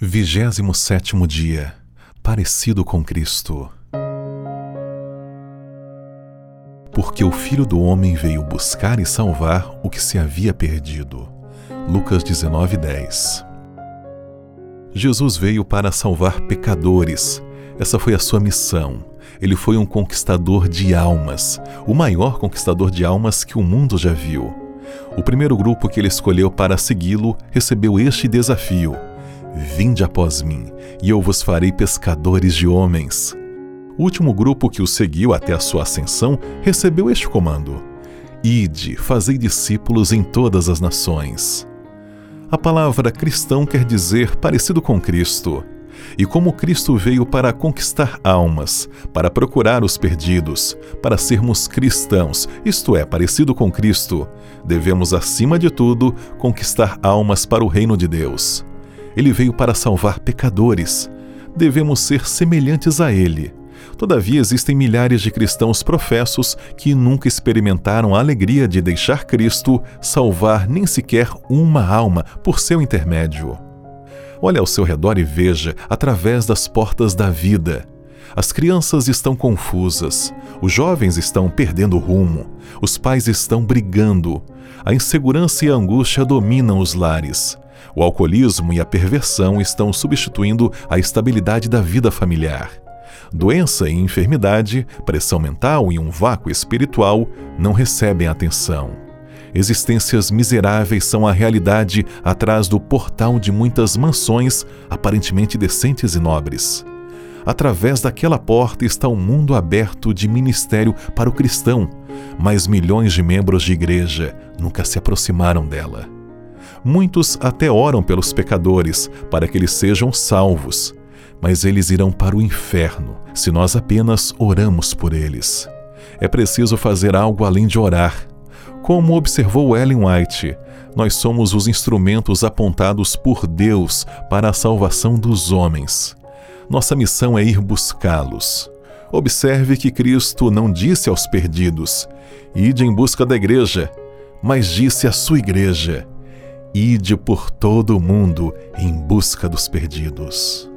Vigésimo sétimo dia Parecido com Cristo Porque o Filho do Homem veio buscar e salvar o que se havia perdido. Lucas 19:10 Jesus veio para salvar pecadores. Essa foi a sua missão. Ele foi um conquistador de almas, o maior conquistador de almas que o mundo já viu. O primeiro grupo que ele escolheu para segui-lo recebeu este desafio Vinde após mim, e eu vos farei pescadores de homens. O último grupo que o seguiu até a sua ascensão recebeu este comando: Ide, fazei discípulos em todas as nações. A palavra cristão quer dizer parecido com Cristo. E como Cristo veio para conquistar almas, para procurar os perdidos, para sermos cristãos, isto é, parecido com Cristo, devemos, acima de tudo, conquistar almas para o reino de Deus. Ele veio para salvar pecadores. Devemos ser semelhantes a ele. Todavia, existem milhares de cristãos professos que nunca experimentaram a alegria de deixar Cristo salvar nem sequer uma alma por seu intermédio. Olhe ao seu redor e veja através das portas da vida. As crianças estão confusas, os jovens estão perdendo rumo, os pais estão brigando, a insegurança e a angústia dominam os lares. O alcoolismo e a perversão estão substituindo a estabilidade da vida familiar. Doença e enfermidade, pressão mental e um vácuo espiritual não recebem atenção. Existências miseráveis são a realidade atrás do portal de muitas mansões aparentemente decentes e nobres. Através daquela porta está um mundo aberto de ministério para o cristão, mas milhões de membros de igreja nunca se aproximaram dela. Muitos até oram pelos pecadores para que eles sejam salvos, mas eles irão para o inferno se nós apenas oramos por eles. É preciso fazer algo além de orar. Como observou Ellen White, nós somos os instrumentos apontados por Deus para a salvação dos homens. Nossa missão é ir buscá-los. Observe que Cristo não disse aos perdidos: Ide em busca da igreja, mas disse à sua igreja: Ide por todo o mundo em busca dos perdidos.